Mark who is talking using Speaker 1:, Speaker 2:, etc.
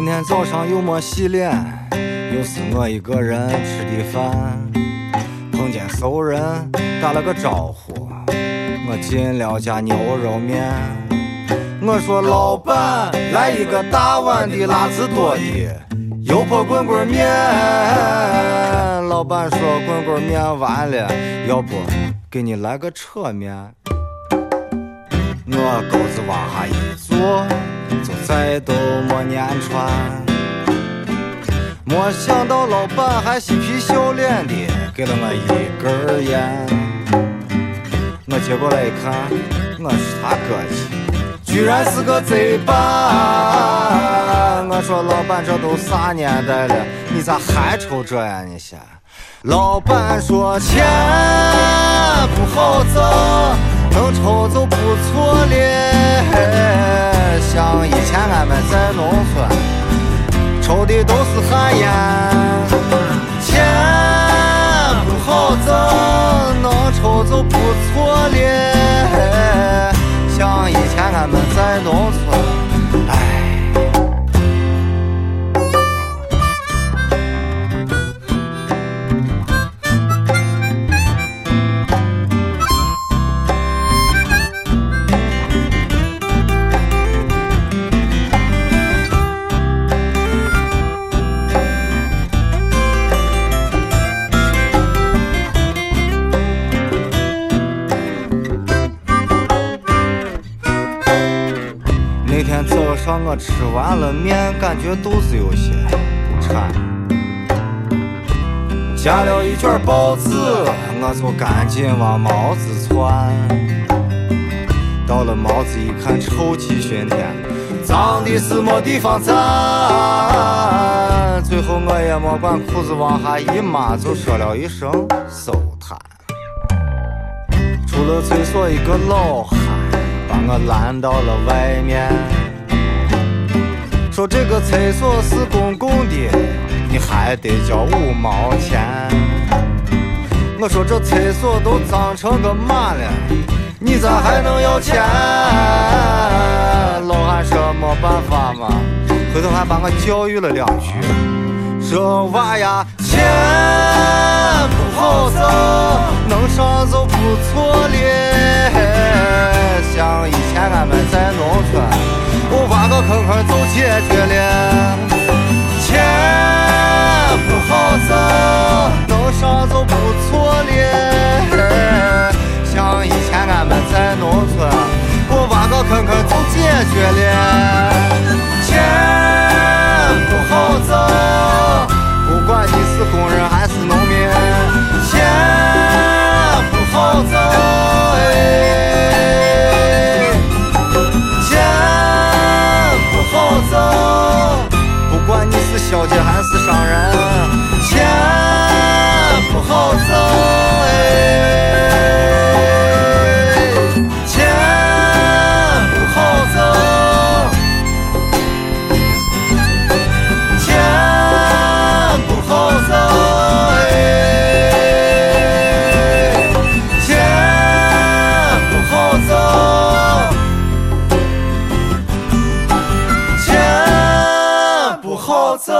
Speaker 1: 今天早上又没洗脸，又是我一个人吃的饭。碰见熟人打了个招呼，我进了家牛肉面。我说老板，来一个大碗的辣子多的油泼滚滚面。老板说滚滚面完了，要不给你来个扯面。我钩子往下一坐。就再都没粘穿，没想到老板还嬉皮笑脸的给了我一根烟。我接过来一看，我是他哥去，居然是个贼吧！我说老板，这都啥年代了，你咋还抽这呀？你先。老板说钱不好挣，能抽就过了。像以前俺们在农村。天早上我吃完了面，感觉肚子有些不馋，夹了一卷包子，我就赶紧往毛子窜。到了毛子一看，臭气熏天，脏的是没地方站。最后我也没管裤子往下一抹，就说了一声收摊。出了厕所，一个老汉把我拦到了外面。说这个厕所是公共的，你还得交五毛钱。我说这厕所都脏成个嘛了，你咋还能要钱？老汉说没办法嘛，回头还把我教育了两句。说娃呀，钱不好挣，能上就不错了。像以前俺们在农村。我挖个坑坑就解决决了，走